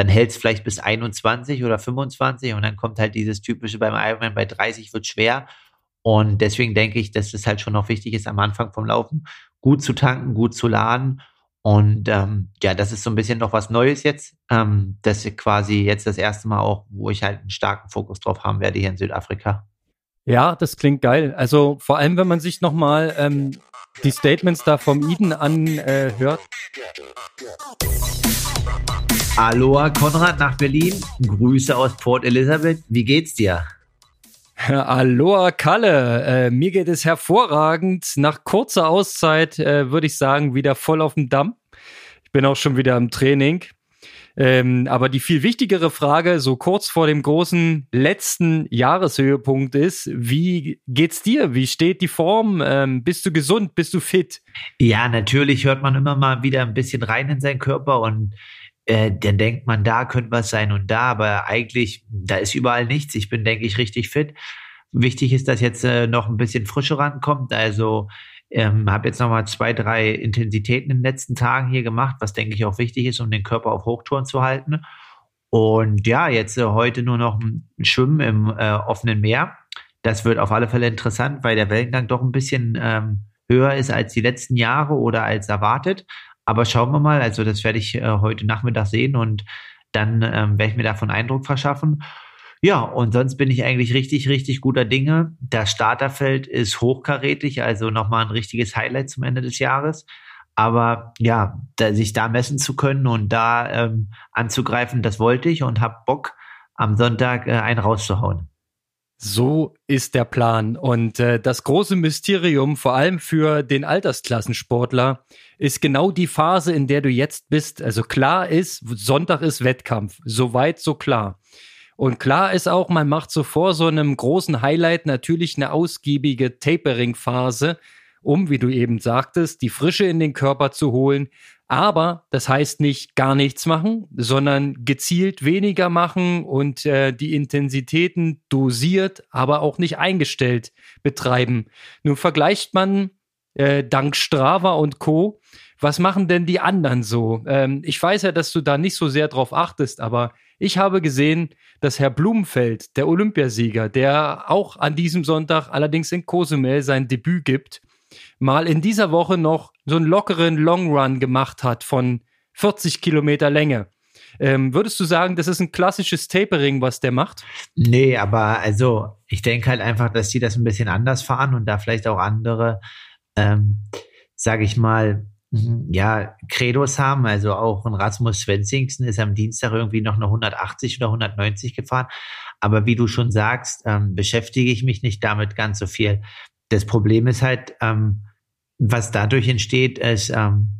dann hält es vielleicht bis 21 oder 25 und dann kommt halt dieses typische beim Ironman bei 30 wird schwer. Und deswegen denke ich, dass es halt schon noch wichtig ist, am Anfang vom Laufen gut zu tanken, gut zu laden. Und ähm, ja, das ist so ein bisschen noch was Neues jetzt. Ähm, das ist quasi jetzt das erste Mal auch, wo ich halt einen starken Fokus drauf haben werde hier in Südafrika. Ja, das klingt geil. Also vor allem, wenn man sich nochmal ähm, die Statements da vom Eden anhört. Äh, Aloha Konrad nach Berlin. Grüße aus Port Elizabeth. Wie geht's dir? Aloha Kalle, äh, mir geht es hervorragend. Nach kurzer Auszeit äh, würde ich sagen, wieder voll auf dem Damm. Ich bin auch schon wieder im Training. Ähm, aber die viel wichtigere Frage, so kurz vor dem großen letzten Jahreshöhepunkt ist, wie geht's dir? Wie steht die Form? Ähm, bist du gesund? Bist du fit? Ja, natürlich hört man immer mal wieder ein bisschen rein in seinen Körper und äh, dann denkt man, da könnte was sein und da, aber eigentlich, da ist überall nichts. Ich bin, denke ich, richtig fit. Wichtig ist, dass jetzt äh, noch ein bisschen Frische rankommt. Also ähm, habe jetzt nochmal zwei, drei Intensitäten in den letzten Tagen hier gemacht, was denke ich auch wichtig ist, um den Körper auf Hochtouren zu halten. Und ja, jetzt äh, heute nur noch ein Schwimmen im äh, offenen Meer. Das wird auf alle Fälle interessant, weil der Wellengang doch ein bisschen ähm, höher ist als die letzten Jahre oder als erwartet. Aber schauen wir mal, also das werde ich äh, heute Nachmittag sehen und dann ähm, werde ich mir davon Eindruck verschaffen. Ja, und sonst bin ich eigentlich richtig, richtig guter Dinge. Das Starterfeld ist hochkarätig, also nochmal ein richtiges Highlight zum Ende des Jahres. Aber ja, da, sich da messen zu können und da ähm, anzugreifen, das wollte ich und habe Bock, am Sonntag äh, einen rauszuhauen. So ist der Plan. Und äh, das große Mysterium, vor allem für den Altersklassensportler, ist genau die Phase, in der du jetzt bist. Also klar ist, Sonntag ist Wettkampf. Soweit, so klar. Und klar ist auch, man macht so vor so einem großen Highlight natürlich eine ausgiebige Tapering-Phase, um, wie du eben sagtest, die Frische in den Körper zu holen, aber das heißt nicht gar nichts machen, sondern gezielt weniger machen und äh, die Intensitäten dosiert, aber auch nicht eingestellt betreiben. Nun vergleicht man äh, dank Strava und Co. Was machen denn die anderen so? Ähm, ich weiß ja, dass du da nicht so sehr drauf achtest, aber ich habe gesehen, dass Herr Blumenfeld, der Olympiasieger, der auch an diesem Sonntag allerdings in Cozumel sein Debüt gibt, mal in dieser Woche noch so einen lockeren Long Run gemacht hat von 40 Kilometer Länge. Ähm, würdest du sagen, das ist ein klassisches Tapering, was der macht? Nee, aber also ich denke halt einfach, dass die das ein bisschen anders fahren und da vielleicht auch andere, ähm, sage ich mal, mhm, ja, Credos haben. Also auch ein Rasmus Svensingsen ist am Dienstag irgendwie noch eine 180 oder 190 gefahren. Aber wie du schon sagst, ähm, beschäftige ich mich nicht damit ganz so viel. Das Problem ist halt, ähm, was dadurch entsteht, ist, ähm,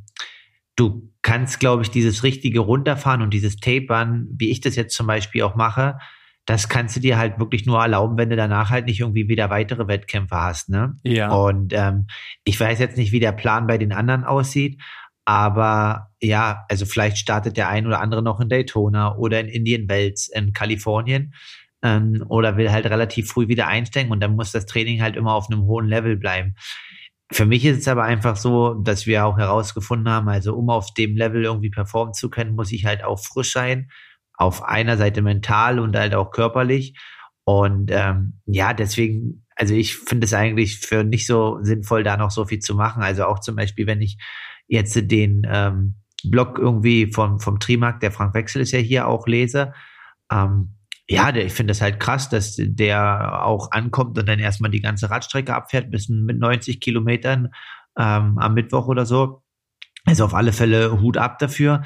du kannst, glaube ich, dieses richtige Runterfahren und dieses Tapern, wie ich das jetzt zum Beispiel auch mache, das kannst du dir halt wirklich nur erlauben, wenn du danach halt nicht irgendwie wieder weitere Wettkämpfe hast, ne? Ja. Und ähm, ich weiß jetzt nicht, wie der Plan bei den anderen aussieht, aber ja, also vielleicht startet der ein oder andere noch in Daytona oder in Indian Wells in Kalifornien ähm, oder will halt relativ früh wieder einsteigen und dann muss das Training halt immer auf einem hohen Level bleiben. Für mich ist es aber einfach so, dass wir auch herausgefunden haben, also um auf dem Level irgendwie performen zu können, muss ich halt auch frisch sein, auf einer Seite mental und halt auch körperlich. Und ähm, ja, deswegen, also ich finde es eigentlich für nicht so sinnvoll, da noch so viel zu machen. Also auch zum Beispiel, wenn ich jetzt den ähm, Blog irgendwie vom, vom Trimark, der Frank Wechsel ist ja hier auch lese, ähm, ja, der, ich finde das halt krass, dass der auch ankommt und dann erstmal die ganze Radstrecke abfährt, bis mit 90 Kilometern ähm, am Mittwoch oder so. Also auf alle Fälle Hut ab dafür.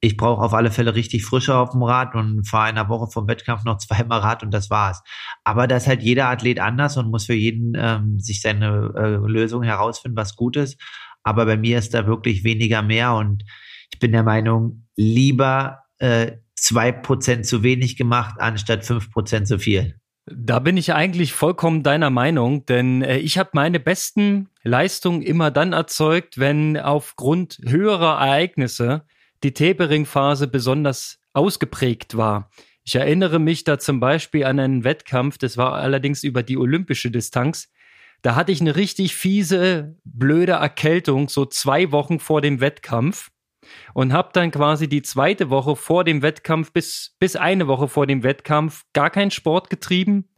Ich brauche auf alle Fälle richtig Frische auf dem Rad und fahre in einer Woche vom Wettkampf noch zweimal Rad und das war's. Aber da ist halt jeder Athlet anders und muss für jeden ähm, sich seine äh, Lösung herausfinden, was gut ist. Aber bei mir ist da wirklich weniger mehr und ich bin der Meinung, lieber äh, zwei Prozent zu wenig gemacht, anstatt fünf Prozent zu viel. Da bin ich eigentlich vollkommen deiner Meinung, denn äh, ich habe meine besten Leistungen immer dann erzeugt, wenn aufgrund höherer Ereignisse die Tapering-Phase besonders ausgeprägt war. Ich erinnere mich da zum Beispiel an einen Wettkampf, das war allerdings über die olympische Distanz. Da hatte ich eine richtig fiese, blöde Erkältung, so zwei Wochen vor dem Wettkampf. Und habe dann quasi die zweite Woche vor dem Wettkampf bis, bis eine Woche vor dem Wettkampf gar keinen Sport getrieben.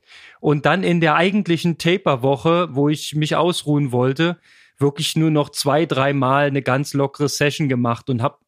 Und dann in der eigentlichen Taper-Woche, wo ich mich ausruhen wollte, wirklich nur noch zwei, dreimal eine ganz lockere Session gemacht und habe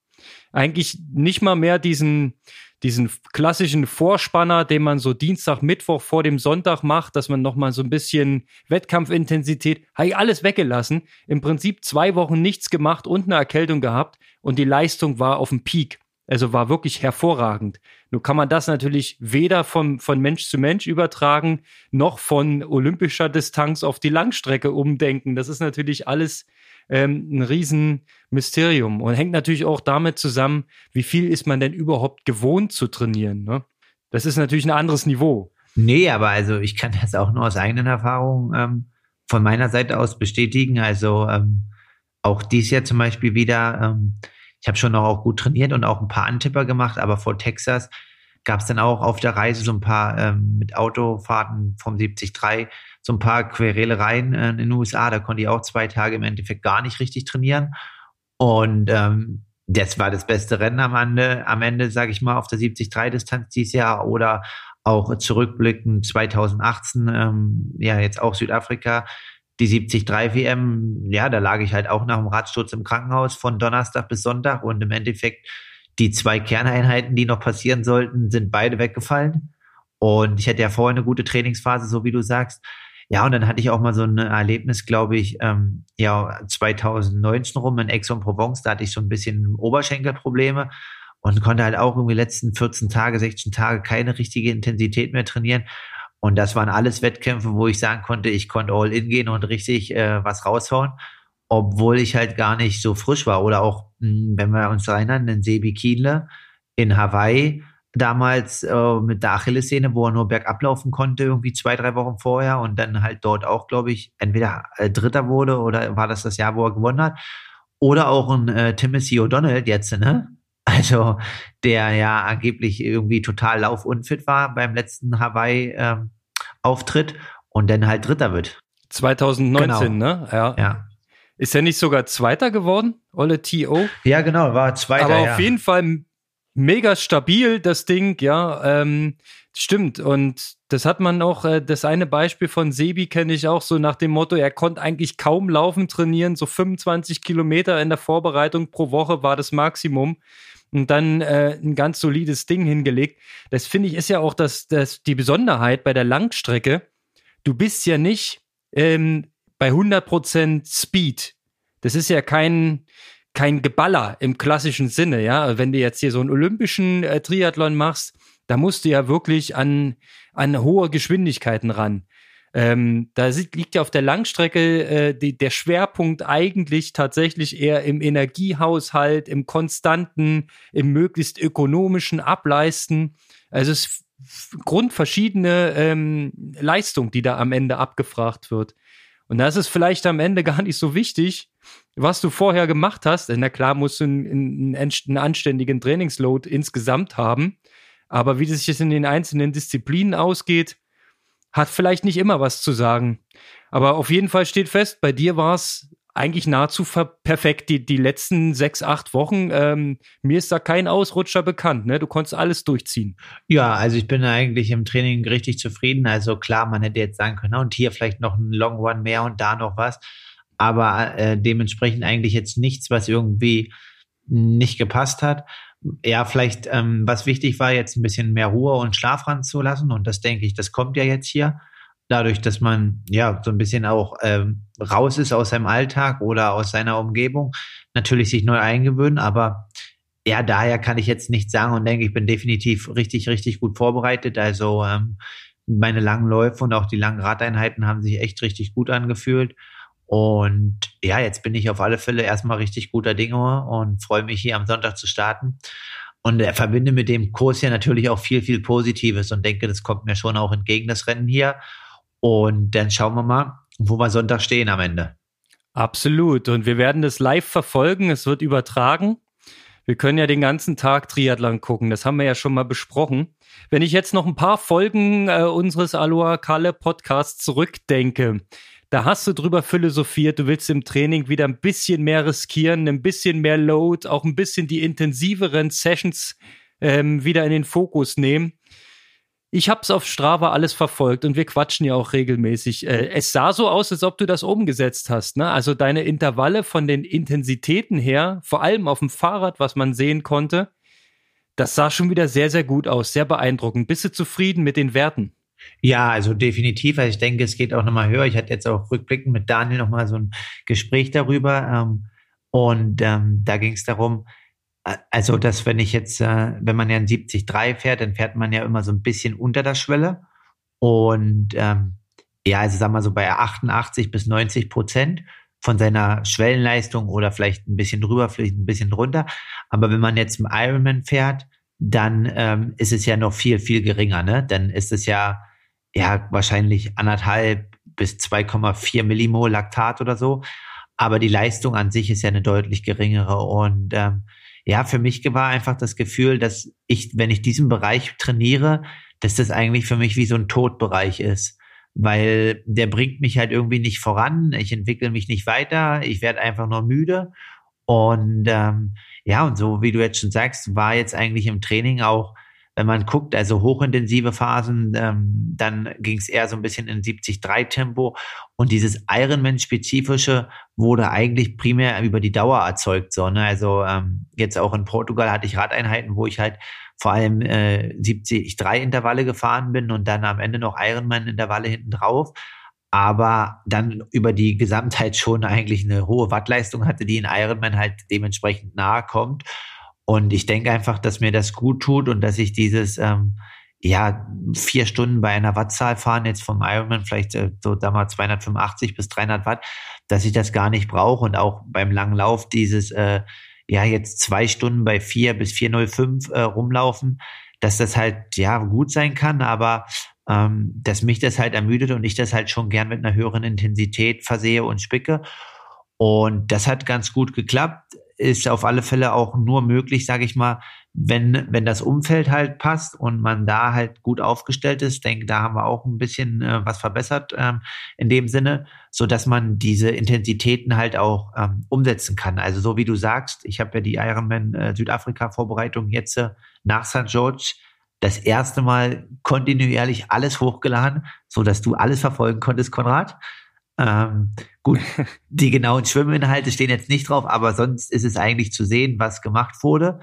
eigentlich nicht mal mehr diesen, diesen klassischen Vorspanner, den man so Dienstag, Mittwoch vor dem Sonntag macht, dass man nochmal so ein bisschen Wettkampfintensität, habe ich alles weggelassen. Im Prinzip zwei Wochen nichts gemacht und eine Erkältung gehabt und die Leistung war auf dem Peak. Also war wirklich hervorragend. Nur kann man das natürlich weder von, von Mensch zu Mensch übertragen, noch von olympischer Distanz auf die Langstrecke umdenken. Das ist natürlich alles ähm, ein Riesenmysterium und hängt natürlich auch damit zusammen, wie viel ist man denn überhaupt gewohnt zu trainieren. Ne? Das ist natürlich ein anderes Niveau. Nee, aber also ich kann das auch nur aus eigenen Erfahrungen ähm, von meiner Seite aus bestätigen. Also ähm, auch dies Jahr zum Beispiel wieder, ähm, ich habe schon noch auch gut trainiert und auch ein paar Antipper gemacht, aber vor Texas gab es dann auch auf der Reise so ein paar ähm, mit Autofahrten vom 73 so ein paar Querelereien äh, in den USA. Da konnte ich auch zwei Tage im Endeffekt gar nicht richtig trainieren. Und ähm, das war das beste Rennen am Ende, am Ende, sage ich mal, auf der 73-Distanz dieses Jahr oder auch zurückblicken 2018, ähm, ja, jetzt auch Südafrika, die 73 WM, ja, da lag ich halt auch nach dem Radsturz im Krankenhaus von Donnerstag bis Sonntag und im Endeffekt die zwei Kerneinheiten, die noch passieren sollten, sind beide weggefallen. Und ich hatte ja vorher eine gute Trainingsphase, so wie du sagst. Ja, und dann hatte ich auch mal so ein Erlebnis, glaube ich, ähm, ja, 2019 rum in Aix-en-Provence, da hatte ich so ein bisschen Oberschenkelprobleme und konnte halt auch irgendwie letzten 14 Tage, 16 Tage keine richtige Intensität mehr trainieren. Und das waren alles Wettkämpfe, wo ich sagen konnte, ich konnte all in gehen und richtig äh, was raushauen, obwohl ich halt gar nicht so frisch war. Oder auch, mh, hm, wenn wir uns erinnern, den Sebi Kienle in Hawaii, damals äh, mit der Achillessehne, wo er nur bergab laufen konnte, irgendwie zwei, drei Wochen vorher und dann halt dort auch, glaube ich, entweder äh, Dritter wurde oder war das das Jahr, wo er gewonnen hat. Oder auch ein äh, Timothy O'Donnell jetzt, ne? Also der ja angeblich irgendwie total laufunfit war beim letzten Hawaii-Auftritt ähm, und dann halt Dritter wird. 2019, genau. ne? Ja. ja. Ist er nicht sogar Zweiter geworden, Olle T.O.? Ja, genau, war Zweiter. Aber ja. auf jeden Fall mega stabil, das Ding, ja. Ähm, stimmt. Und das hat man auch, äh, das eine Beispiel von Sebi kenne ich auch so nach dem Motto, er konnte eigentlich kaum laufen trainieren, so 25 Kilometer in der Vorbereitung pro Woche war das Maximum. Und dann äh, ein ganz solides Ding hingelegt. Das finde ich ist ja auch das, das, die Besonderheit bei der Langstrecke. Du bist ja nicht ähm, bei 100% Speed. Das ist ja kein, kein Geballer im klassischen Sinne, ja. Wenn du jetzt hier so einen olympischen äh, Triathlon machst, da musst du ja wirklich an, an hohe Geschwindigkeiten ran. Ähm, da liegt ja auf der Langstrecke äh, die, der Schwerpunkt eigentlich tatsächlich eher im Energiehaushalt, im konstanten, im möglichst ökonomischen Ableisten. Also es ist grundverschiedene ähm, Leistung, die da am Ende abgefragt wird. Und da ist vielleicht am Ende gar nicht so wichtig, was du vorher gemacht hast. Na klar, musst du einen, einen anständigen Trainingsload insgesamt haben. Aber wie das sich in den einzelnen Disziplinen ausgeht, hat vielleicht nicht immer was zu sagen. Aber auf jeden Fall steht fest, bei dir war es eigentlich nahezu perfekt. Die, die letzten sechs, acht Wochen, ähm, mir ist da kein Ausrutscher bekannt. Ne? Du konntest alles durchziehen. Ja, also ich bin eigentlich im Training richtig zufrieden. Also klar, man hätte jetzt sagen können, und hier vielleicht noch ein Long One mehr und da noch was. Aber äh, dementsprechend eigentlich jetzt nichts, was irgendwie nicht gepasst hat. Ja, vielleicht, ähm, was wichtig war, jetzt ein bisschen mehr Ruhe und Schlaf ranzulassen. Und das denke ich, das kommt ja jetzt hier dadurch, dass man ja so ein bisschen auch ähm, raus ist aus seinem Alltag oder aus seiner Umgebung, natürlich sich neu eingewöhnen, aber ja, daher kann ich jetzt nicht sagen und denke, ich bin definitiv richtig, richtig gut vorbereitet. Also ähm, meine langen Läufe und auch die langen Radeinheiten haben sich echt richtig gut angefühlt. Und ja, jetzt bin ich auf alle Fälle erstmal richtig guter Dinge und freue mich hier am Sonntag zu starten. Und er verbinde mit dem Kurs ja natürlich auch viel, viel Positives und denke, das kommt mir schon auch entgegen, das Rennen hier. Und dann schauen wir mal, wo wir Sonntag stehen am Ende. Absolut. Und wir werden das live verfolgen. Es wird übertragen. Wir können ja den ganzen Tag Triathlon gucken. Das haben wir ja schon mal besprochen. Wenn ich jetzt noch ein paar Folgen äh, unseres Aloha Kalle Podcasts zurückdenke, da hast du drüber philosophiert, du willst im Training wieder ein bisschen mehr riskieren, ein bisschen mehr Load, auch ein bisschen die intensiveren Sessions ähm, wieder in den Fokus nehmen. Ich habe es auf Strava alles verfolgt und wir quatschen ja auch regelmäßig. Äh, es sah so aus, als ob du das umgesetzt hast. Ne? Also deine Intervalle von den Intensitäten her, vor allem auf dem Fahrrad, was man sehen konnte, das sah schon wieder sehr, sehr gut aus, sehr beeindruckend. Bist du zufrieden mit den Werten? Ja, also definitiv. Also ich denke, es geht auch nochmal höher. Ich hatte jetzt auch rückblickend mit Daniel nochmal so ein Gespräch darüber. Ähm, und ähm, da ging es darum, äh, also dass wenn ich jetzt, äh, wenn man ja ein 70-3 fährt, dann fährt man ja immer so ein bisschen unter der Schwelle. Und ähm, ja, also sagen wir so bei 88 bis 90 Prozent von seiner Schwellenleistung oder vielleicht ein bisschen drüber, vielleicht ein bisschen drunter. Aber wenn man jetzt im Ironman fährt, dann ähm, ist es ja noch viel, viel geringer. Ne? Dann ist es ja, ja wahrscheinlich anderthalb bis 2,4 Millimol Laktat oder so. Aber die Leistung an sich ist ja eine deutlich geringere. Und ähm, ja, für mich war einfach das Gefühl, dass ich, wenn ich diesen Bereich trainiere, dass das eigentlich für mich wie so ein Todbereich ist. Weil der bringt mich halt irgendwie nicht voran, ich entwickle mich nicht weiter, ich werde einfach nur müde. Und ähm, ja, und so wie du jetzt schon sagst, war jetzt eigentlich im Training auch, wenn man guckt, also hochintensive Phasen, ähm, dann ging es eher so ein bisschen in 70-3-Tempo. Und dieses Ironman-spezifische wurde eigentlich primär über die Dauer erzeugt. So, ne? Also ähm, jetzt auch in Portugal hatte ich Radeinheiten, wo ich halt vor allem äh, 70-3-Intervalle gefahren bin und dann am Ende noch Ironman-Intervalle hinten drauf aber dann über die Gesamtheit schon eigentlich eine hohe Wattleistung hatte, die in Ironman halt dementsprechend nahe kommt. Und ich denke einfach, dass mir das gut tut und dass ich dieses, ähm, ja, vier Stunden bei einer Wattzahl fahren, jetzt vom Ironman vielleicht äh, so da mal 285 bis 300 Watt, dass ich das gar nicht brauche und auch beim langen Lauf dieses, äh, ja, jetzt zwei Stunden bei vier bis 405 äh, rumlaufen, dass das halt, ja, gut sein kann, aber ähm, dass mich das halt ermüdet und ich das halt schon gern mit einer höheren Intensität versehe und spicke. Und das hat ganz gut geklappt. Ist auf alle Fälle auch nur möglich, sage ich mal, wenn, wenn das Umfeld halt passt und man da halt gut aufgestellt ist. denke, da haben wir auch ein bisschen äh, was verbessert ähm, in dem Sinne, so dass man diese Intensitäten halt auch ähm, umsetzen kann. Also so wie du sagst, ich habe ja die Ironman äh, Südafrika Vorbereitung jetzt äh, nach St. George das erste Mal kontinuierlich alles hochgeladen, so dass du alles verfolgen konntest, Konrad. Ähm, gut, die genauen Schwimminhalte stehen jetzt nicht drauf, aber sonst ist es eigentlich zu sehen, was gemacht wurde.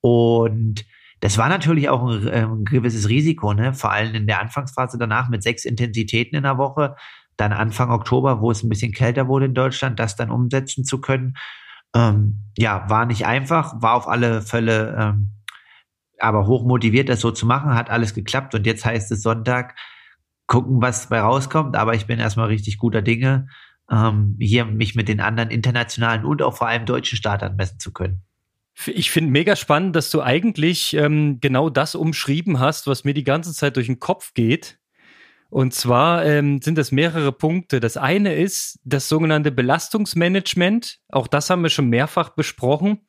Und das war natürlich auch ein, äh, ein gewisses Risiko, ne? vor allem in der Anfangsphase danach mit sechs Intensitäten in der Woche, dann Anfang Oktober, wo es ein bisschen kälter wurde in Deutschland, das dann umsetzen zu können. Ähm, ja, war nicht einfach, war auf alle Fälle ähm, aber hoch motiviert, das so zu machen, hat alles geklappt und jetzt heißt es Sonntag, gucken, was bei rauskommt, aber ich bin erstmal richtig guter Dinge, ähm, hier mich mit den anderen internationalen und auch vor allem deutschen Startern messen zu können. Ich finde mega spannend, dass du eigentlich ähm, genau das umschrieben hast, was mir die ganze Zeit durch den Kopf geht. Und zwar ähm, sind das mehrere Punkte. Das eine ist das sogenannte Belastungsmanagement. Auch das haben wir schon mehrfach besprochen.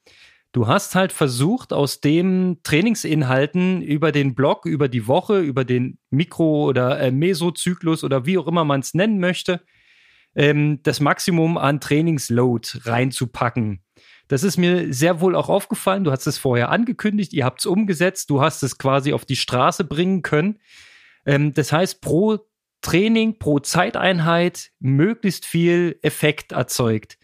Du hast halt versucht, aus den Trainingsinhalten über den Blog, über die Woche, über den Mikro- oder äh, Mesozyklus oder wie auch immer man es nennen möchte, ähm, das Maximum an Trainingsload reinzupacken. Das ist mir sehr wohl auch aufgefallen. Du hast es vorher angekündigt, ihr habt es umgesetzt, du hast es quasi auf die Straße bringen können. Ähm, das heißt, pro Training, pro Zeiteinheit möglichst viel Effekt erzeugt.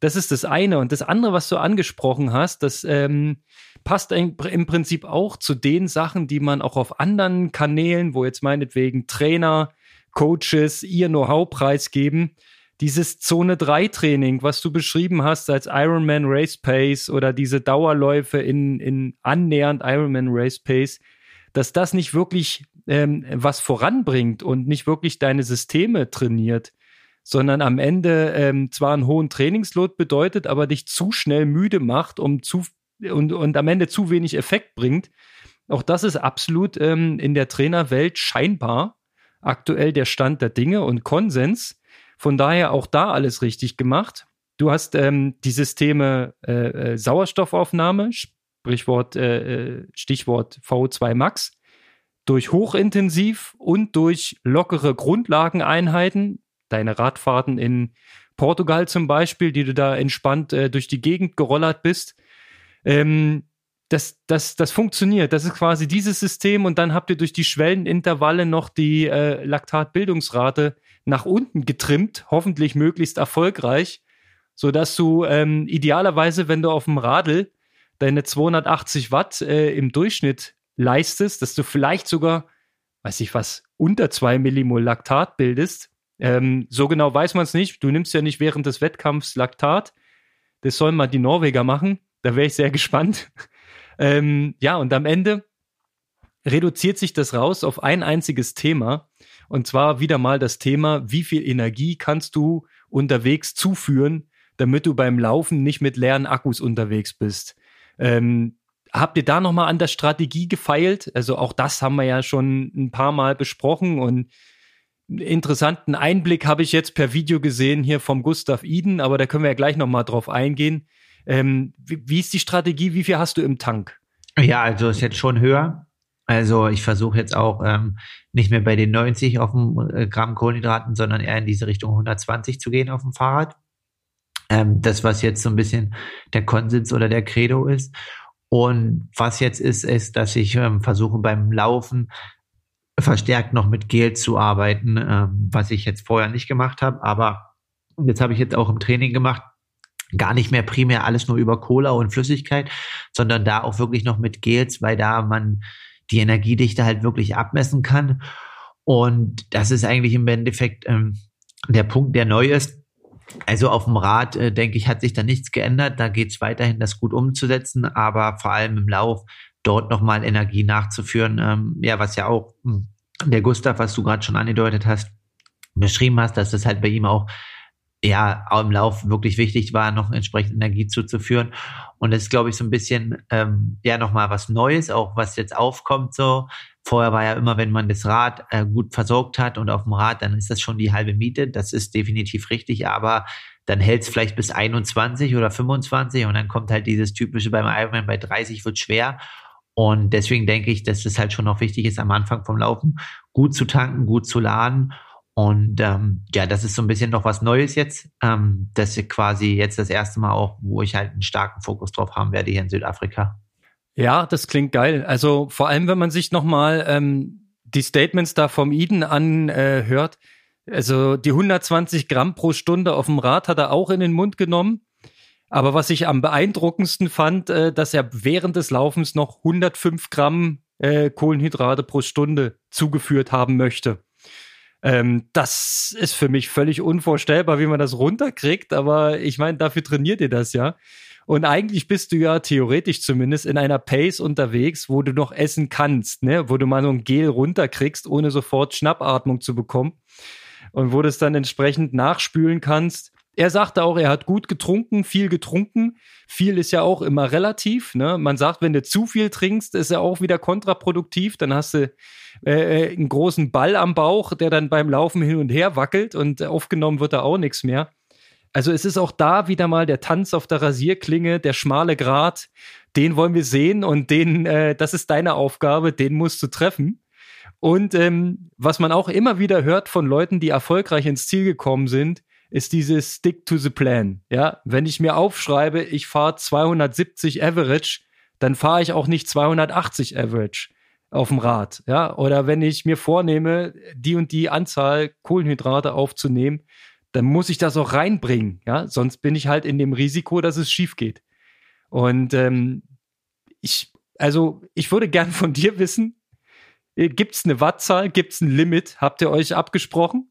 Das ist das eine. Und das andere, was du angesprochen hast, das ähm, passt im Prinzip auch zu den Sachen, die man auch auf anderen Kanälen, wo jetzt meinetwegen Trainer, Coaches ihr Know-how preisgeben, dieses Zone 3 Training, was du beschrieben hast als Ironman Race Pace oder diese Dauerläufe in, in annähernd Ironman Race Pace, dass das nicht wirklich ähm, was voranbringt und nicht wirklich deine Systeme trainiert sondern am Ende ähm, zwar einen hohen Trainingsload bedeutet, aber dich zu schnell müde macht, um zu und, und am Ende zu wenig Effekt bringt. Auch das ist absolut ähm, in der Trainerwelt scheinbar aktuell der Stand der Dinge und Konsens. Von daher auch da alles richtig gemacht. Du hast ähm, die Systeme äh, äh, Sauerstoffaufnahme, Sprichwort, äh, äh Stichwort VO2 Max, durch hochintensiv und durch lockere Grundlageneinheiten deine Radfahrten in Portugal zum Beispiel, die du da entspannt äh, durch die Gegend gerollert bist. Ähm, das, das, das funktioniert. Das ist quasi dieses System und dann habt ihr durch die Schwellenintervalle noch die äh, Laktatbildungsrate nach unten getrimmt, hoffentlich möglichst erfolgreich, sodass du ähm, idealerweise, wenn du auf dem Radl deine 280 Watt äh, im Durchschnitt leistest, dass du vielleicht sogar, weiß ich was, unter zwei Millimol Laktat bildest. Ähm, so genau weiß man es nicht. Du nimmst ja nicht während des Wettkampfs Laktat. Das sollen mal die Norweger machen. Da wäre ich sehr gespannt. ähm, ja, und am Ende reduziert sich das raus auf ein einziges Thema. Und zwar wieder mal das Thema, wie viel Energie kannst du unterwegs zuführen, damit du beim Laufen nicht mit leeren Akkus unterwegs bist. Ähm, habt ihr da nochmal an der Strategie gefeilt? Also auch das haben wir ja schon ein paar Mal besprochen und interessanten Einblick habe ich jetzt per Video gesehen hier vom Gustav Iden, aber da können wir ja gleich nochmal drauf eingehen. Ähm, wie, wie, ist die Strategie? Wie viel hast du im Tank? Ja, also ist jetzt schon höher. Also ich versuche jetzt auch ähm, nicht mehr bei den 90 auf dem äh, Gramm Kohlenhydraten, sondern eher in diese Richtung 120 zu gehen auf dem Fahrrad. Ähm, das, was jetzt so ein bisschen der Konsens oder der Credo ist. Und was jetzt ist, ist, dass ich ähm, versuche beim Laufen verstärkt noch mit Gel zu arbeiten, ähm, was ich jetzt vorher nicht gemacht habe. Aber jetzt habe ich jetzt auch im Training gemacht, gar nicht mehr primär alles nur über Cola und Flüssigkeit, sondern da auch wirklich noch mit Gels, weil da man die Energiedichte halt wirklich abmessen kann. Und das ist eigentlich im Endeffekt ähm, der Punkt, der neu ist. Also auf dem Rad, äh, denke ich, hat sich da nichts geändert. Da geht es weiterhin, das gut umzusetzen, aber vor allem im Lauf dort nochmal Energie nachzuführen. Ähm, ja, was ja auch hm, der Gustav, was du gerade schon angedeutet hast, beschrieben hast, dass das halt bei ihm auch ja im Lauf wirklich wichtig war, noch entsprechend Energie zuzuführen. Und das ist, glaube ich, so ein bisschen ähm, ja nochmal was Neues, auch was jetzt aufkommt so. Vorher war ja immer, wenn man das Rad äh, gut versorgt hat und auf dem Rad, dann ist das schon die halbe Miete. Das ist definitiv richtig, aber dann hält es vielleicht bis 21 oder 25 und dann kommt halt dieses typische beim Ironman bei 30 wird schwer. Und deswegen denke ich, dass es halt schon noch wichtig ist, am Anfang vom Laufen gut zu tanken, gut zu laden und ähm, ja, das ist so ein bisschen noch was Neues jetzt. Ähm, das ist quasi jetzt das erste Mal auch, wo ich halt einen starken Fokus drauf haben werde hier in Südafrika. Ja, das klingt geil. Also vor allem, wenn man sich nochmal ähm, die Statements da vom Eden anhört. Äh, also die 120 Gramm pro Stunde auf dem Rad hat er auch in den Mund genommen. Aber was ich am beeindruckendsten fand, äh, dass er während des Laufens noch 105 Gramm äh, Kohlenhydrate pro Stunde zugeführt haben möchte. Ähm, das ist für mich völlig unvorstellbar, wie man das runterkriegt, aber ich meine, dafür trainiert ihr das ja. Und eigentlich bist du ja theoretisch zumindest in einer Pace unterwegs, wo du noch essen kannst, ne? wo du mal so ein Gel runterkriegst, ohne sofort Schnappatmung zu bekommen. Und wo du es dann entsprechend nachspülen kannst. Er sagte auch, er hat gut getrunken, viel getrunken. Viel ist ja auch immer relativ. Ne? Man sagt, wenn du zu viel trinkst, ist er auch wieder kontraproduktiv. Dann hast du äh, äh, einen großen Ball am Bauch, der dann beim Laufen hin und her wackelt und aufgenommen wird da auch nichts mehr. Also es ist auch da wieder mal der Tanz auf der Rasierklinge, der schmale Grat. Den wollen wir sehen und den, äh, das ist deine Aufgabe, den musst du treffen. Und ähm, was man auch immer wieder hört von Leuten, die erfolgreich ins Ziel gekommen sind, ist dieses Stick to the Plan. Ja, wenn ich mir aufschreibe, ich fahre 270 Average, dann fahre ich auch nicht 280 Average auf dem Rad. Ja, oder wenn ich mir vornehme, die und die Anzahl Kohlenhydrate aufzunehmen, dann muss ich das auch reinbringen. Ja, sonst bin ich halt in dem Risiko, dass es schief geht. Und ähm, ich, also ich würde gern von dir wissen, äh, gibt es eine Wattzahl, gibt es ein Limit? Habt ihr euch abgesprochen?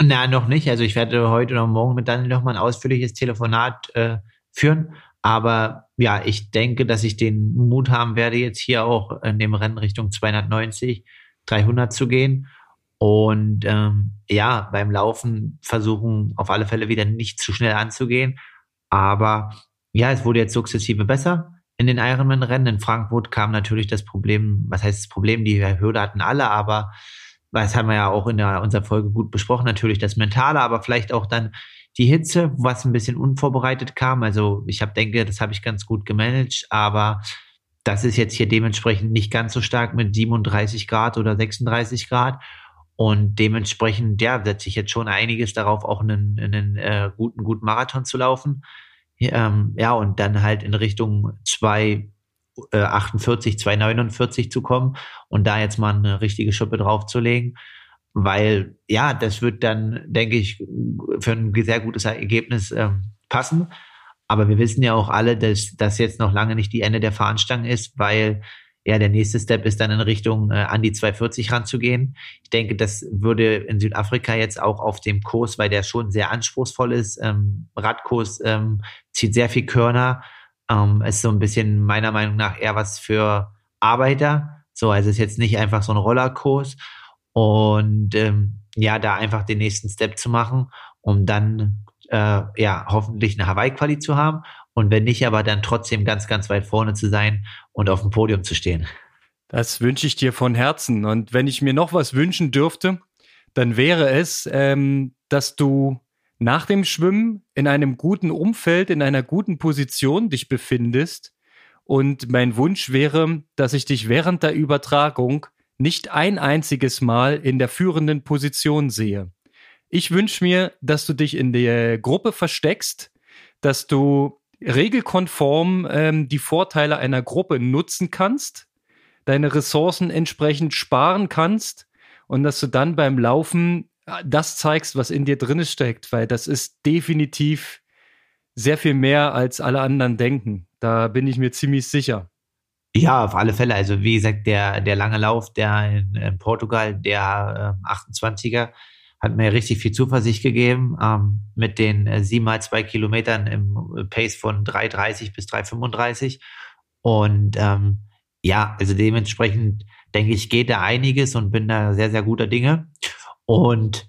Na, noch nicht. Also ich werde heute oder morgen mit Daniel noch mal ein ausführliches Telefonat äh, führen. Aber ja, ich denke, dass ich den Mut haben werde, jetzt hier auch in dem Rennen Richtung 290, 300 zu gehen. Und ähm, ja, beim Laufen versuchen auf alle Fälle wieder nicht zu schnell anzugehen. Aber ja, es wurde jetzt sukzessive besser in den Ironman-Rennen. In Frankfurt kam natürlich das Problem, was heißt das Problem, die Hürde hatten alle, aber das haben wir ja auch in der, unserer Folge gut besprochen, natürlich das Mentale, aber vielleicht auch dann die Hitze, was ein bisschen unvorbereitet kam. Also ich habe denke, das habe ich ganz gut gemanagt, aber das ist jetzt hier dementsprechend nicht ganz so stark mit 37 Grad oder 36 Grad. Und dementsprechend, ja, setze ich jetzt schon einiges darauf, auch einen, einen äh, guten, guten Marathon zu laufen. Ähm, ja, und dann halt in Richtung 248, 249 äh, zu kommen und da jetzt mal eine richtige Schuppe draufzulegen. Weil, ja, das wird dann, denke ich, für ein sehr gutes Ergebnis ähm, passen. Aber wir wissen ja auch alle, dass das jetzt noch lange nicht die Ende der Fahnenstange ist, weil ja, der nächste Step ist dann in Richtung äh, an die 240 ranzugehen. Ich denke, das würde in Südafrika jetzt auch auf dem Kurs, weil der schon sehr anspruchsvoll ist, ähm, Radkurs ähm, zieht sehr viel Körner, ähm, ist so ein bisschen meiner Meinung nach eher was für Arbeiter. So, also ist jetzt nicht einfach so ein Rollerkurs. Und ähm, ja, da einfach den nächsten Step zu machen, um dann äh, ja hoffentlich eine Hawaii-Quali zu haben und wenn nicht, aber dann trotzdem ganz, ganz weit vorne zu sein und auf dem Podium zu stehen. Das wünsche ich dir von Herzen. Und wenn ich mir noch was wünschen dürfte, dann wäre es, ähm, dass du nach dem Schwimmen in einem guten Umfeld, in einer guten Position dich befindest. Und mein Wunsch wäre, dass ich dich während der Übertragung nicht ein einziges Mal in der führenden Position sehe. Ich wünsche mir, dass du dich in der Gruppe versteckst, dass du regelkonform ähm, die Vorteile einer Gruppe nutzen kannst, deine Ressourcen entsprechend sparen kannst und dass du dann beim Laufen das zeigst, was in dir drin steckt, weil das ist definitiv sehr viel mehr als alle anderen denken. Da bin ich mir ziemlich sicher. Ja, auf alle Fälle. Also wie gesagt, der, der lange Lauf, der in, in Portugal, der äh, 28er, hat mir richtig viel Zuversicht gegeben ähm, mit den äh, sieben mal zwei Kilometern im Pace von 3,30 bis 3,35. Und ähm, ja, also dementsprechend denke ich, geht da einiges und bin da sehr, sehr guter Dinge. Und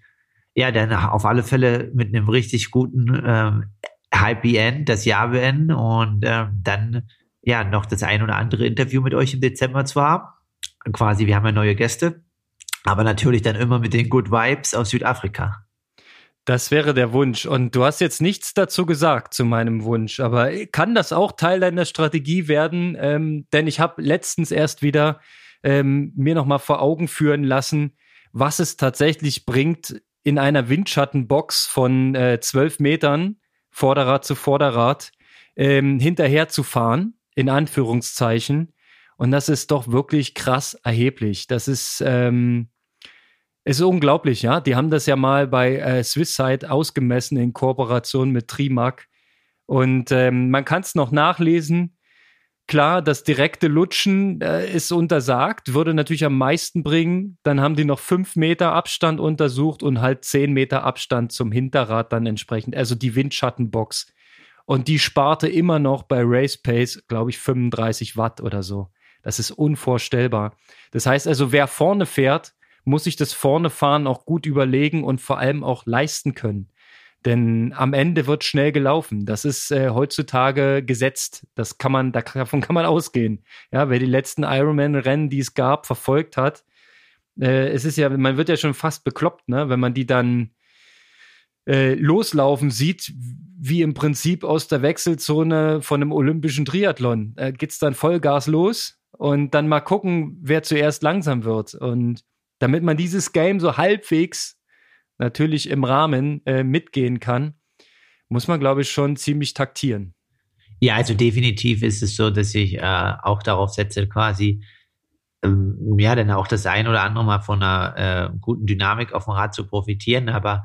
ja, dann auf alle Fälle mit einem richtig guten ähm, Happy End, das Jahr beenden und ähm, dann ja noch das ein oder andere Interview mit euch im Dezember zwar. Quasi, wir haben ja neue Gäste aber natürlich dann immer mit den Good Vibes aus Südafrika. Das wäre der Wunsch. Und du hast jetzt nichts dazu gesagt zu meinem Wunsch. Aber kann das auch Teil deiner Strategie werden? Ähm, denn ich habe letztens erst wieder ähm, mir nochmal vor Augen führen lassen, was es tatsächlich bringt, in einer Windschattenbox von äh, zwölf äh, Metern Vorderrad zu Vorderrad ähm, hinterher zu fahren, in Anführungszeichen. Und das ist doch wirklich krass erheblich. Das ist, ähm, ist unglaublich, ja. Die haben das ja mal bei äh, Swisside ausgemessen in Kooperation mit Trimac. Und ähm, man kann es noch nachlesen. Klar, das direkte Lutschen äh, ist untersagt, würde natürlich am meisten bringen. Dann haben die noch fünf Meter Abstand untersucht und halt zehn Meter Abstand zum Hinterrad dann entsprechend. Also die Windschattenbox. Und die sparte immer noch bei Race Pace, glaube ich, 35 Watt oder so. Das ist unvorstellbar. Das heißt also, wer vorne fährt, muss sich das vorne fahren auch gut überlegen und vor allem auch leisten können. Denn am Ende wird schnell gelaufen. Das ist äh, heutzutage gesetzt. Das kann man, davon kann man ausgehen. Ja, wer die letzten Ironman-Rennen, die es gab, verfolgt hat, äh, es ist ja, man wird ja schon fast bekloppt, ne, wenn man die dann äh, loslaufen sieht, wie im Prinzip aus der Wechselzone von einem olympischen Triathlon. Äh, geht's dann Vollgas los und dann mal gucken, wer zuerst langsam wird. Und damit man dieses Game so halbwegs natürlich im Rahmen äh, mitgehen kann, muss man, glaube ich, schon ziemlich taktieren. Ja, also definitiv ist es so, dass ich äh, auch darauf setze, quasi ähm, ja, dann auch das ein oder andere Mal von einer äh, guten Dynamik auf dem Rad zu profitieren. Aber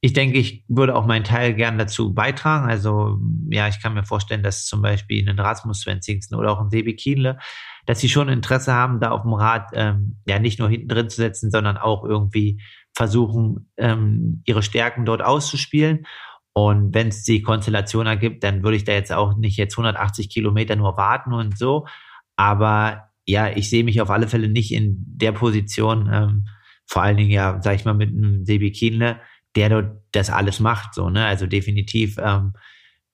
ich denke, ich würde auch meinen Teil gern dazu beitragen. Also, ja, ich kann mir vorstellen, dass zum Beispiel ein Rasmus Svensingsen oder auch ein Sebi Kienle dass sie schon Interesse haben, da auf dem Rad ähm, ja nicht nur hinten drin zu setzen, sondern auch irgendwie versuchen, ähm, ihre Stärken dort auszuspielen. Und wenn es die Konstellation ergibt, dann würde ich da jetzt auch nicht jetzt 180 Kilometer nur warten und so. Aber ja, ich sehe mich auf alle Fälle nicht in der Position, ähm, vor allen Dingen ja, sag ich mal, mit einem Sebi Kienle, der dort das alles macht, so, ne? Also definitiv ähm,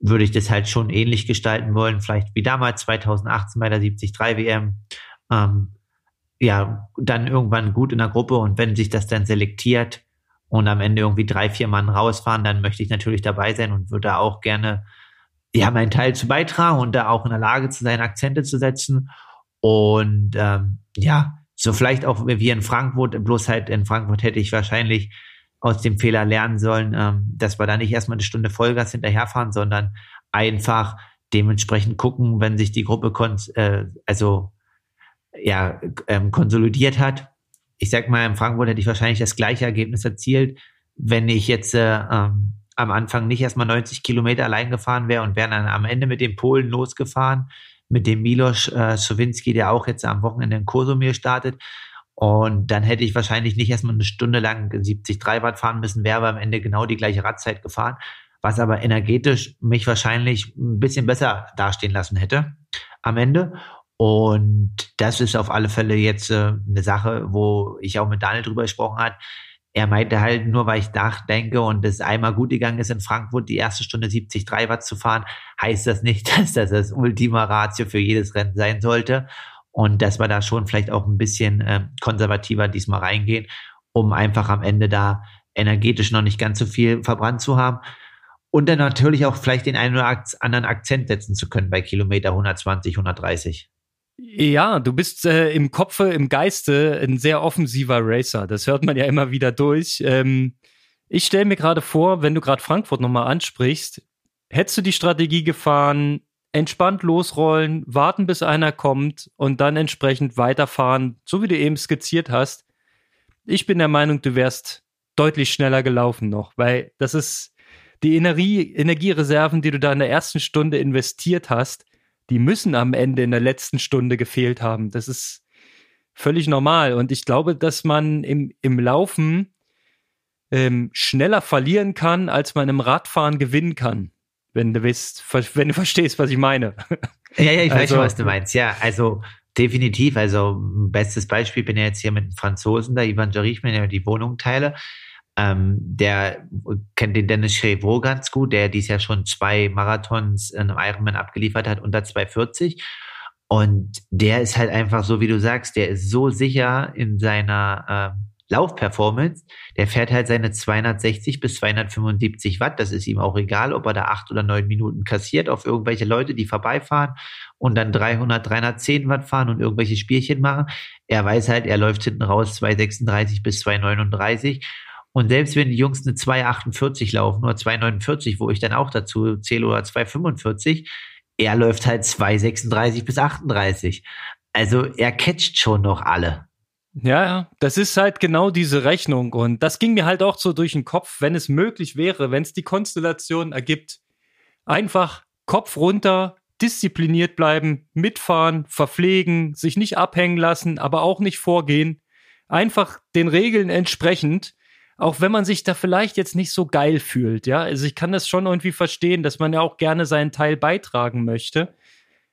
würde ich das halt schon ähnlich gestalten wollen, vielleicht wie damals 2018 bei der 73 WM. Ähm, ja, dann irgendwann gut in der Gruppe und wenn sich das dann selektiert und am Ende irgendwie drei, vier Mann rausfahren, dann möchte ich natürlich dabei sein und würde da auch gerne ja meinen Teil zu beitragen und da auch in der Lage zu sein, Akzente zu setzen. Und ähm, ja, so vielleicht auch wie in Frankfurt, bloß halt in Frankfurt hätte ich wahrscheinlich aus dem Fehler lernen sollen, ähm, dass wir da nicht erstmal eine Stunde Vollgas hinterherfahren, sondern einfach dementsprechend gucken, wenn sich die Gruppe äh, also ja ähm, konsolidiert hat. Ich sag mal, in Frankfurt hätte ich wahrscheinlich das gleiche Ergebnis erzielt, wenn ich jetzt äh, ähm, am Anfang nicht erstmal 90 Kilometer allein gefahren wäre und wäre dann am Ende mit den Polen losgefahren, mit dem Milos äh, Schowinski, der auch jetzt am Wochenende in Kosomir startet. Und dann hätte ich wahrscheinlich nicht erstmal eine Stunde lang 73 Watt fahren müssen, wäre aber am Ende genau die gleiche Radzeit gefahren, was aber energetisch mich wahrscheinlich ein bisschen besser dastehen lassen hätte am Ende. Und das ist auf alle Fälle jetzt äh, eine Sache, wo ich auch mit Daniel drüber gesprochen hat. Er meinte halt, nur weil ich nachdenke und es einmal gut gegangen ist in Frankfurt, die erste Stunde 73 Watt zu fahren, heißt das nicht, dass das das Ultima Ratio für jedes Rennen sein sollte. Und dass wir da schon vielleicht auch ein bisschen äh, konservativer diesmal reingehen, um einfach am Ende da energetisch noch nicht ganz so viel verbrannt zu haben. Und dann natürlich auch vielleicht den einen oder anderen Akzent setzen zu können bei Kilometer 120, 130. Ja, du bist äh, im Kopfe, im Geiste ein sehr offensiver Racer. Das hört man ja immer wieder durch. Ähm, ich stelle mir gerade vor, wenn du gerade Frankfurt nochmal ansprichst, hättest du die Strategie gefahren, entspannt losrollen, warten, bis einer kommt und dann entsprechend weiterfahren, so wie du eben skizziert hast. Ich bin der Meinung, du wärst deutlich schneller gelaufen noch, weil das ist die Energie, Energiereserven, die du da in der ersten Stunde investiert hast, die müssen am Ende in der letzten Stunde gefehlt haben. Das ist völlig normal. Und ich glaube, dass man im, im Laufen ähm, schneller verlieren kann, als man im Radfahren gewinnen kann. Wenn du wisst, wenn du verstehst, was ich meine. Ja, ja, ich also, weiß schon, was du meinst. Ja, also definitiv. Also bestes Beispiel bin ja jetzt hier mit dem Franzosen, da Ivan Jarich, wenn ich die Wohnung teile. Ähm, der kennt den Dennis Chevreau ganz gut, der dies ja schon zwei Marathons in einem Ironman abgeliefert hat, unter 240. Und der ist halt einfach so, wie du sagst, der ist so sicher in seiner äh, Laufperformance. Der fährt halt seine 260 bis 275 Watt. Das ist ihm auch egal, ob er da acht oder neun Minuten kassiert auf irgendwelche Leute, die vorbeifahren und dann 300, 310 Watt fahren und irgendwelche Spielchen machen. Er weiß halt, er läuft hinten raus 236 bis 239 und selbst wenn die Jungs eine 2,48 laufen, nur 2,49, wo ich dann auch dazu zähle, oder 2,45, er läuft halt 2,36 bis 38. Also er catcht schon noch alle. Ja, ja, das ist halt genau diese Rechnung. Und das ging mir halt auch so durch den Kopf, wenn es möglich wäre, wenn es die Konstellation ergibt. Einfach Kopf runter, diszipliniert bleiben, mitfahren, verpflegen, sich nicht abhängen lassen, aber auch nicht vorgehen. Einfach den Regeln entsprechend auch wenn man sich da vielleicht jetzt nicht so geil fühlt, ja. Also ich kann das schon irgendwie verstehen, dass man ja auch gerne seinen Teil beitragen möchte.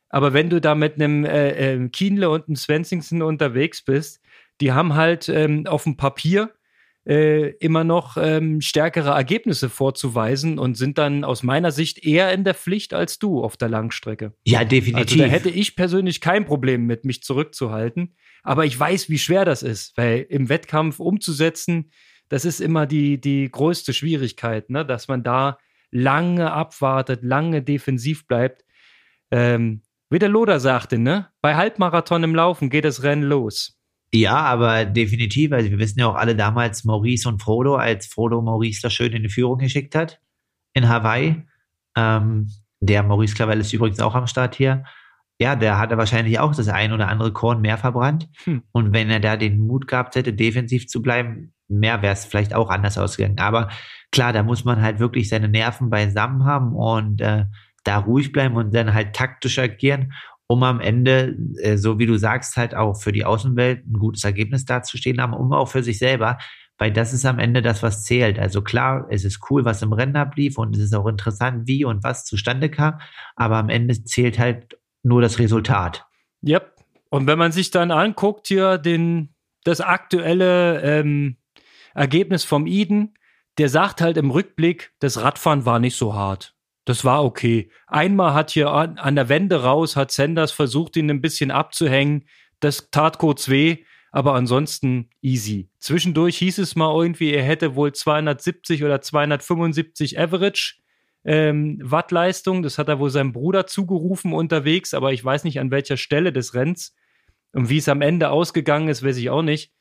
Aber wenn du da mit einem äh, äh, Kienle und einem Svensingsen unterwegs bist, die haben halt ähm, auf dem Papier äh, immer noch ähm, stärkere Ergebnisse vorzuweisen und sind dann aus meiner Sicht eher in der Pflicht als du auf der Langstrecke. Ja, definitiv. Also da hätte ich persönlich kein Problem mit, mich zurückzuhalten. Aber ich weiß, wie schwer das ist, weil im Wettkampf umzusetzen, das ist immer die, die größte Schwierigkeit, ne? dass man da lange abwartet, lange defensiv bleibt. Ähm, wie der Loder sagte, ne? Bei Halbmarathon im Laufen geht das Rennen los. Ja, aber definitiv. Also wir wissen ja auch alle damals Maurice und Frodo, als Frodo Maurice da schön in die Führung geschickt hat in Hawaii. Ähm, der Maurice Clavel ist übrigens auch am Start hier. Ja, der hatte wahrscheinlich auch das ein oder andere Korn mehr verbrannt. Hm. Und wenn er da den Mut gehabt hätte, defensiv zu bleiben, mehr wäre es vielleicht auch anders ausgegangen. Aber klar, da muss man halt wirklich seine Nerven beisammen haben und äh, da ruhig bleiben und dann halt taktisch agieren, um am Ende, äh, so wie du sagst, halt auch für die Außenwelt ein gutes Ergebnis dazustehen haben, um auch für sich selber, weil das ist am Ende das, was zählt. Also klar, es ist cool, was im Rennen ablief und es ist auch interessant, wie und was zustande kam, aber am Ende zählt halt nur das Resultat. Yep. Und wenn man sich dann anguckt hier den das aktuelle ähm, Ergebnis vom Eden, der sagt halt im Rückblick, das Radfahren war nicht so hart. Das war okay. Einmal hat hier an, an der Wende raus, hat Sanders versucht, ihn ein bisschen abzuhängen. Das tat kurz weh, aber ansonsten easy. Zwischendurch hieß es mal irgendwie, er hätte wohl 270 oder 275 Average ähm, Wattleistung. Das hat er wohl seinem Bruder zugerufen unterwegs, aber ich weiß nicht an welcher Stelle des Rennens. Und wie es am Ende ausgegangen ist, weiß ich auch nicht.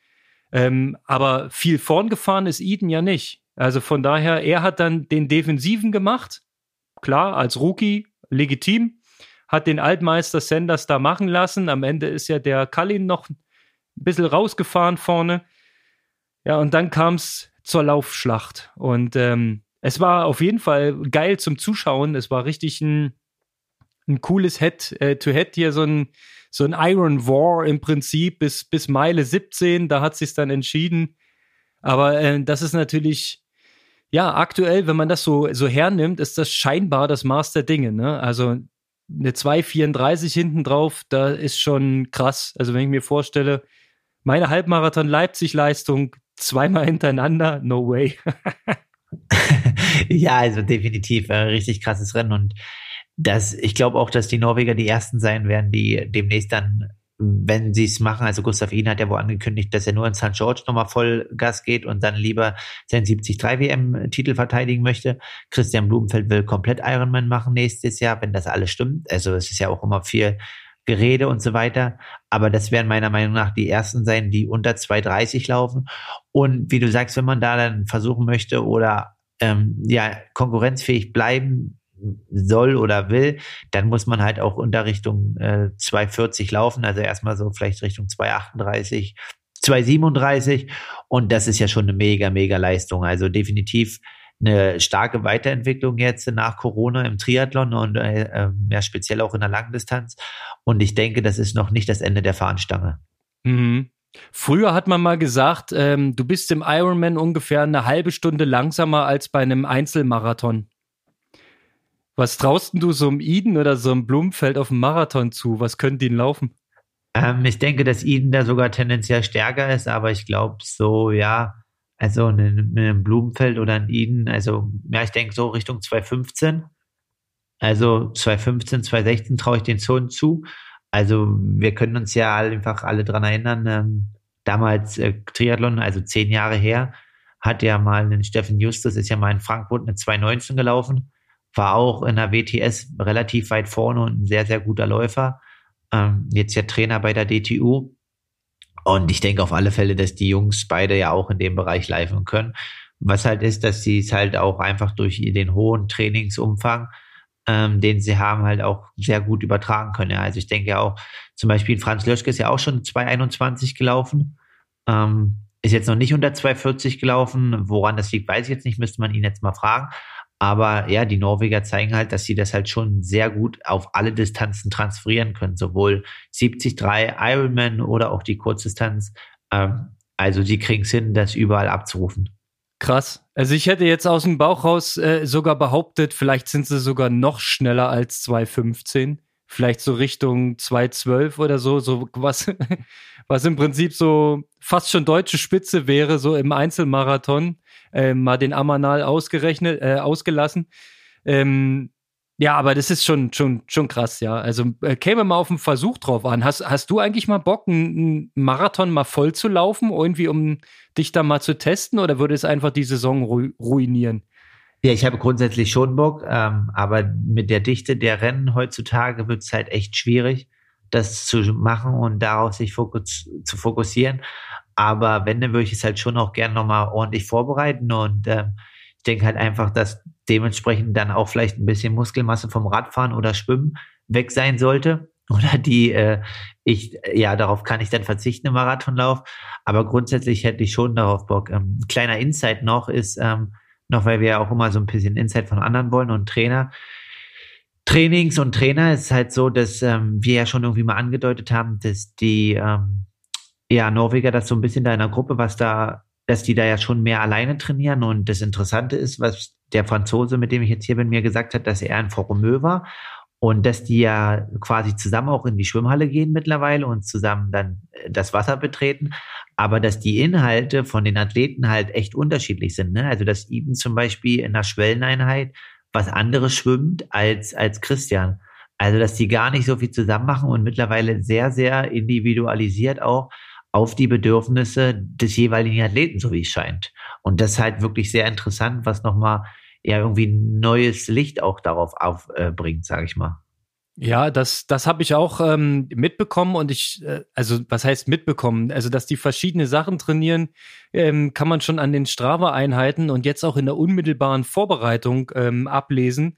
Ähm, aber viel vorn gefahren ist Eden ja nicht. Also von daher, er hat dann den Defensiven gemacht. Klar, als Rookie, legitim. Hat den Altmeister Sanders da machen lassen. Am Ende ist ja der Kallin noch ein bisschen rausgefahren vorne. Ja, und dann kam es zur Laufschlacht. Und ähm, es war auf jeden Fall geil zum Zuschauen. Es war richtig ein, ein cooles Head-to-Head -Head hier, so ein, so ein Iron War im Prinzip bis, bis Meile 17. Da hat sich dann entschieden. Aber äh, das ist natürlich, ja, aktuell, wenn man das so, so hernimmt, ist das scheinbar das Maß der Dinge. Ne? Also eine 2,34 hinten drauf, da ist schon krass. Also wenn ich mir vorstelle, meine Halbmarathon Leipzig-Leistung zweimal hintereinander, no way. ja, also definitiv äh, richtig krasses Rennen und das, ich glaube auch, dass die Norweger die ersten sein werden, die demnächst dann, wenn sie es machen, also Gustav Ihn hat ja wohl angekündigt, dass er nur in St. George nochmal voll Gas geht und dann lieber seinen 73 WM-Titel verteidigen möchte. Christian Blumenfeld will komplett Ironman machen nächstes Jahr, wenn das alles stimmt. Also es ist ja auch immer viel Gerede und so weiter. Aber das werden meiner Meinung nach die ersten sein, die unter 2,30 laufen. Und wie du sagst, wenn man da dann versuchen möchte oder ähm, ja konkurrenzfähig bleiben soll oder will, dann muss man halt auch unter Richtung äh, 2,40 laufen. Also erstmal so vielleicht Richtung 2,38, 2,37. Und das ist ja schon eine mega, mega Leistung. Also definitiv eine starke Weiterentwicklung jetzt nach Corona im Triathlon und äh, ähm, ja, speziell auch in der Langdistanz. Und ich denke, das ist noch nicht das Ende der Fahnenstange. Mhm. Früher hat man mal gesagt, ähm, du bist im Ironman ungefähr eine halbe Stunde langsamer als bei einem Einzelmarathon. Was traust du so einem Eden oder so einem Blumenfeld auf dem Marathon zu? Was können die laufen? Ähm, ich denke, dass Eden da sogar tendenziell stärker ist, aber ich glaube so, ja, also in einem Blumenfeld oder in Eden, also ja, ich denke so Richtung 2015. Also 2015, 2016 traue ich den Zonen zu. Also wir können uns ja einfach alle dran erinnern, ähm, damals äh, Triathlon, also zehn Jahre her, hat ja mal einen Steffen Justus, ist ja mal in Frankfurt eine 219 gelaufen, war auch in der WTS relativ weit vorne und ein sehr, sehr guter Läufer. Ähm, jetzt ja Trainer bei der DTU. Und ich denke auf alle Fälle, dass die Jungs beide ja auch in dem Bereich liven können. Was halt ist, dass sie es halt auch einfach durch den hohen Trainingsumfang, ähm, den sie haben, halt auch sehr gut übertragen können. Ja, also ich denke auch, zum Beispiel Franz Löschke ist ja auch schon 2,21 gelaufen. Ähm, ist jetzt noch nicht unter 2,40 gelaufen. Woran das liegt, weiß ich jetzt nicht, müsste man ihn jetzt mal fragen. Aber ja, die Norweger zeigen halt, dass sie das halt schon sehr gut auf alle Distanzen transferieren können, sowohl 73 Ironman oder auch die Kurzdistanz. Ähm, also sie kriegen es hin, das überall abzurufen. Krass. Also ich hätte jetzt aus dem Bauch raus äh, sogar behauptet, vielleicht sind sie sogar noch schneller als 215. Vielleicht so Richtung 212 oder so, so was, was im Prinzip so fast schon deutsche Spitze wäre, so im Einzelmarathon äh, mal den Amanal ausgerechnet, äh, ausgelassen. Ähm, ja, aber das ist schon, schon, schon krass, ja. Also äh, käme mal auf den Versuch drauf an. Hast, hast du eigentlich mal Bock, einen Marathon mal voll zu laufen, irgendwie, um dich da mal zu testen, oder würde es einfach die Saison ru ruinieren? Ja, ich habe grundsätzlich schon Bock, ähm, aber mit der Dichte der Rennen heutzutage wird es halt echt schwierig, das zu machen und darauf sich fokus zu fokussieren. Aber wenn, dann würde ich es halt schon auch gerne nochmal ordentlich vorbereiten und äh, ich denke halt einfach, dass dementsprechend dann auch vielleicht ein bisschen Muskelmasse vom Radfahren oder Schwimmen weg sein sollte. Oder die, äh, ich, ja, darauf kann ich dann verzichten im Marathonlauf. Aber grundsätzlich hätte ich schon darauf Bock. Ähm, kleiner Insight noch ist, ähm, noch weil wir ja auch immer so ein bisschen Insight von anderen wollen und Trainer. Trainings und Trainer ist halt so, dass ähm, wir ja schon irgendwie mal angedeutet haben, dass die ähm, ja, Norweger das so ein bisschen da in der Gruppe, was da, dass die da ja schon mehr alleine trainieren. Und das Interessante ist, was der Franzose, mit dem ich jetzt hier bin, mir gesagt hat, dass er ein Forumeux war und dass die ja quasi zusammen auch in die Schwimmhalle gehen mittlerweile und zusammen dann äh, das Wasser betreten, aber dass die Inhalte von den Athleten halt echt unterschiedlich sind. Ne? Also dass Eden zum Beispiel in der Schwelleneinheit was anderes schwimmt als, als Christian. Also dass die gar nicht so viel zusammen machen und mittlerweile sehr, sehr individualisiert auch auf die Bedürfnisse des jeweiligen Athleten, so wie es scheint. Und das ist halt wirklich sehr interessant, was nochmal ja irgendwie neues Licht auch darauf aufbringt, äh, sage ich mal. Ja, das, das habe ich auch ähm, mitbekommen und ich, äh, also was heißt mitbekommen? Also, dass die verschiedene Sachen trainieren, ähm, kann man schon an den Strava-Einheiten und jetzt auch in der unmittelbaren Vorbereitung ähm, ablesen.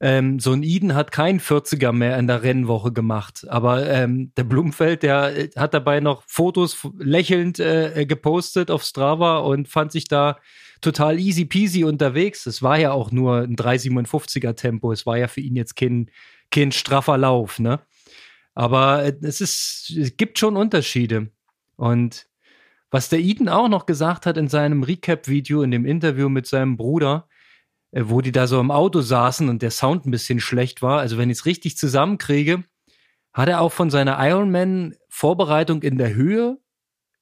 Ähm, so ein Eden hat kein 40er mehr in der Rennwoche gemacht, aber ähm, der Blumfeld, der äh, hat dabei noch Fotos lächelnd äh, gepostet auf Strava und fand sich da total easy peasy unterwegs. Es war ja auch nur ein 357er Tempo, es war ja für ihn jetzt kein kein straffer Lauf, ne? Aber äh, es ist, es gibt schon Unterschiede. Und was der Eden auch noch gesagt hat in seinem Recap-Video, in dem Interview mit seinem Bruder, äh, wo die da so im Auto saßen und der Sound ein bisschen schlecht war, also wenn ich es richtig zusammenkriege, hat er auch von seiner Ironman-Vorbereitung in der Höhe,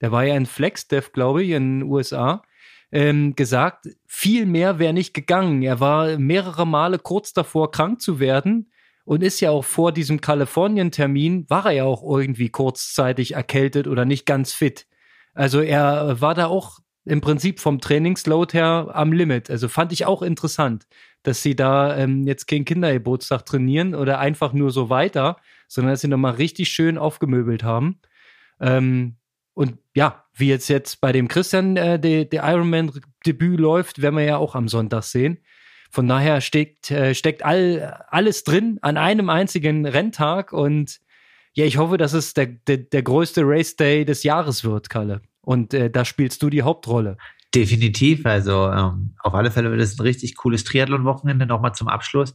der war ja in Flexdev, glaube ich, in den USA, ähm, gesagt, viel mehr wäre nicht gegangen. Er war mehrere Male kurz davor, krank zu werden und ist ja auch vor diesem Kalifornien-Termin, war er ja auch irgendwie kurzzeitig erkältet oder nicht ganz fit. Also er war da auch im Prinzip vom Trainingsload her am Limit. Also fand ich auch interessant, dass sie da ähm, jetzt kein Kindergeburtstag trainieren oder einfach nur so weiter, sondern dass sie nochmal richtig schön aufgemöbelt haben. Ähm, und ja, wie jetzt jetzt bei dem Christian äh, der Ironman-Debüt läuft, werden wir ja auch am Sonntag sehen. Von daher steckt, äh, steckt all, alles drin an einem einzigen Renntag und ja, ich hoffe, dass es der, der, der größte Race Day des Jahres wird, Kalle. Und äh, da spielst du die Hauptrolle. Definitiv. Also ähm, auf alle Fälle wird es ein richtig cooles Triathlon-Wochenende nochmal zum Abschluss.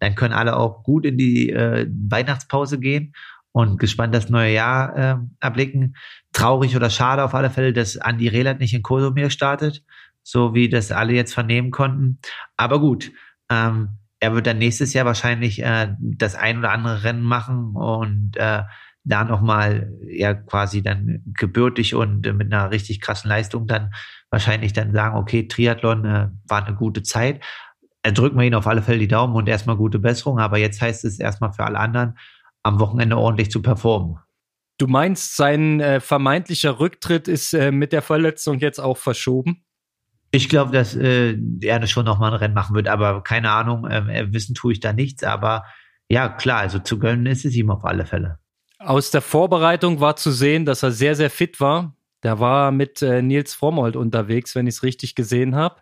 Dann können alle auch gut in die äh, Weihnachtspause gehen und gespannt das neue Jahr äh, erblicken. Traurig oder schade auf alle Fälle, dass Andi Rehlert nicht in Kosomir startet so wie das alle jetzt vernehmen konnten. Aber gut, ähm, er wird dann nächstes Jahr wahrscheinlich äh, das ein oder andere Rennen machen und äh, da nochmal ja quasi dann gebürtig und äh, mit einer richtig krassen Leistung dann wahrscheinlich dann sagen, okay, Triathlon äh, war eine gute Zeit. Äh, drücken wir ihn auf alle Fälle die Daumen und erstmal gute Besserung, aber jetzt heißt es erstmal für alle anderen, am Wochenende ordentlich zu performen. Du meinst, sein äh, vermeintlicher Rücktritt ist äh, mit der Verletzung jetzt auch verschoben? Ich glaube, dass äh, er schon noch mal ein Rennen machen wird, aber keine Ahnung, äh, wissen tue ich da nichts. Aber ja, klar, also zu gönnen ist es ihm auf alle Fälle. Aus der Vorbereitung war zu sehen, dass er sehr, sehr fit war. Da war mit äh, Nils Frommold unterwegs, wenn ich es richtig gesehen habe.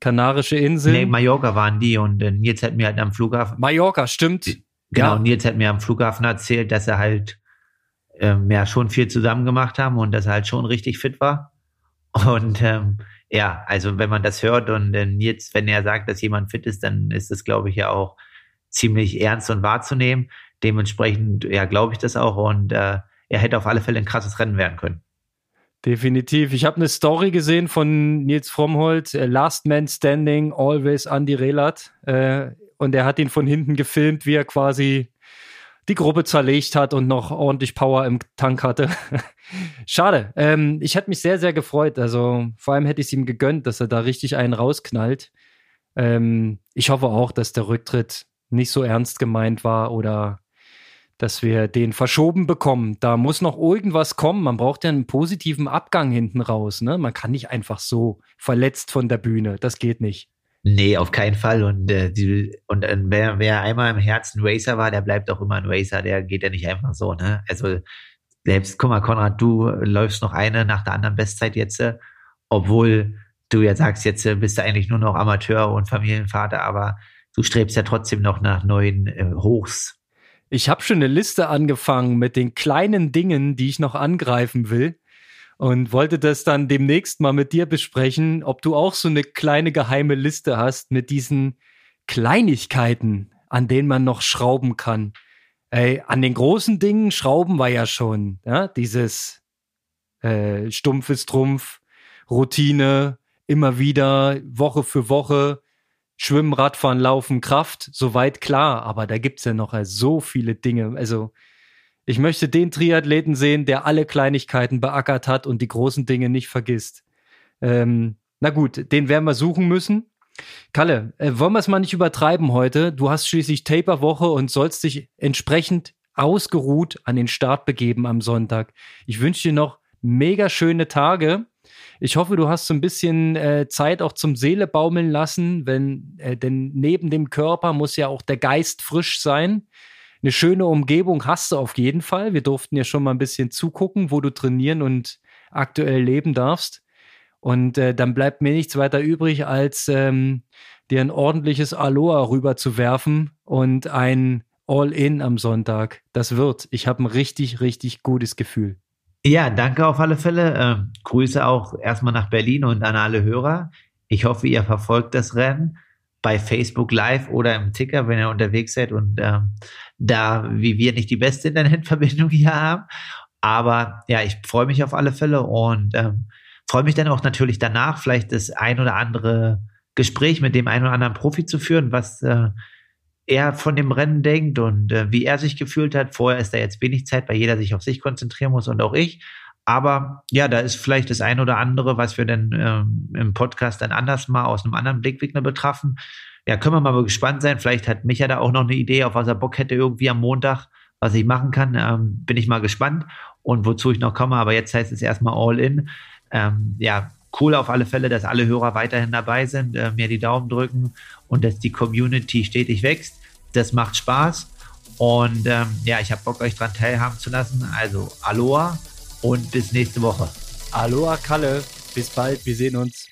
Kanarische Inseln. Nee, Mallorca waren die und äh, Nils hat mir halt am Flughafen. Mallorca, stimmt. Genau, ja. Nils hat mir am Flughafen erzählt, dass er halt ähm, ja schon viel zusammen gemacht haben und dass er halt schon richtig fit war. Und ähm, ja, also wenn man das hört und äh, jetzt, wenn er sagt, dass jemand fit ist, dann ist das, glaube ich, ja auch ziemlich ernst und wahrzunehmen. Dementsprechend, ja, glaube ich das auch und äh, er hätte auf alle Fälle ein krasses Rennen werden können. Definitiv. Ich habe eine Story gesehen von Nils Frommholt, äh, Last Man Standing, Always Andy Relat. Äh, und er hat ihn von hinten gefilmt, wie er quasi die Gruppe zerlegt hat und noch ordentlich Power im Tank hatte. Schade. Ähm, ich hätte mich sehr, sehr gefreut. Also vor allem hätte ich es ihm gegönnt, dass er da richtig einen rausknallt. Ähm, ich hoffe auch, dass der Rücktritt nicht so ernst gemeint war oder dass wir den verschoben bekommen. Da muss noch irgendwas kommen. Man braucht ja einen positiven Abgang hinten raus. Ne? Man kann nicht einfach so verletzt von der Bühne. Das geht nicht. Nee, auf keinen Fall. Und, äh, die, und äh, wer, wer einmal im Herzen Racer war, der bleibt auch immer ein Racer, der geht ja nicht einfach so, ne? Also selbst, guck mal, Konrad, du läufst noch eine nach der anderen Bestzeit jetzt, äh, obwohl du ja sagst, jetzt äh, bist du eigentlich nur noch Amateur und Familienvater, aber du strebst ja trotzdem noch nach neuen äh, Hochs. Ich habe schon eine Liste angefangen mit den kleinen Dingen, die ich noch angreifen will und wollte das dann demnächst mal mit dir besprechen, ob du auch so eine kleine geheime Liste hast mit diesen Kleinigkeiten, an denen man noch schrauben kann. Ey, an den großen Dingen schrauben wir ja schon, ja, dieses äh, stumpfes Trumpf, Routine, immer wieder, Woche für Woche, Schwimmen, Radfahren, Laufen, Kraft, soweit klar, aber da gibt's ja noch so viele Dinge. Also ich möchte den Triathleten sehen, der alle Kleinigkeiten beackert hat und die großen Dinge nicht vergisst. Ähm, na gut, den werden wir suchen müssen. Kalle, äh, wollen wir es mal nicht übertreiben heute? Du hast schließlich Taper-Woche und sollst dich entsprechend ausgeruht an den Start begeben am Sonntag. Ich wünsche dir noch mega schöne Tage. Ich hoffe, du hast so ein bisschen äh, Zeit auch zum Seele baumeln lassen, wenn, äh, denn neben dem Körper muss ja auch der Geist frisch sein. eine schöne Umgebung hast du auf jeden Fall. Wir durften ja schon mal ein bisschen zugucken, wo du trainieren und aktuell leben darfst. Und äh, dann bleibt mir nichts weiter übrig, als ähm, dir ein ordentliches Aloha rüber zu werfen und ein All-In am Sonntag. Das wird. Ich habe ein richtig, richtig gutes Gefühl. Ja, danke auf alle Fälle. Ähm, Grüße auch erstmal nach Berlin und an alle Hörer. Ich hoffe, ihr verfolgt das Rennen bei Facebook Live oder im Ticker, wenn ihr unterwegs seid und ähm, da, wie wir, nicht die beste Internetverbindung hier haben. Aber ja, ich freue mich auf alle Fälle und ähm, freue mich dann auch natürlich danach, vielleicht das ein oder andere Gespräch mit dem einen oder anderen Profi zu führen, was äh, er von dem Rennen denkt und äh, wie er sich gefühlt hat. Vorher ist da jetzt wenig Zeit, weil jeder sich auf sich konzentrieren muss und auch ich. Aber ja, da ist vielleicht das ein oder andere, was wir dann ähm, im Podcast dann anders mal aus einem anderen Blickwinkel betrachten. Ja, können wir mal gespannt sein. Vielleicht hat Micha da auch noch eine Idee, auf was er Bock hätte irgendwie am Montag, was ich machen kann. Ähm, bin ich mal gespannt und wozu ich noch komme. Aber jetzt heißt es erstmal all in. Ähm, ja, cool auf alle Fälle, dass alle Hörer weiterhin dabei sind, äh, mir die Daumen drücken und dass die Community stetig wächst. Das macht Spaß. Und ähm, ja, ich habe Bock, euch daran teilhaben zu lassen. Also Aloha und bis nächste Woche. Aloha Kalle, bis bald, wir sehen uns.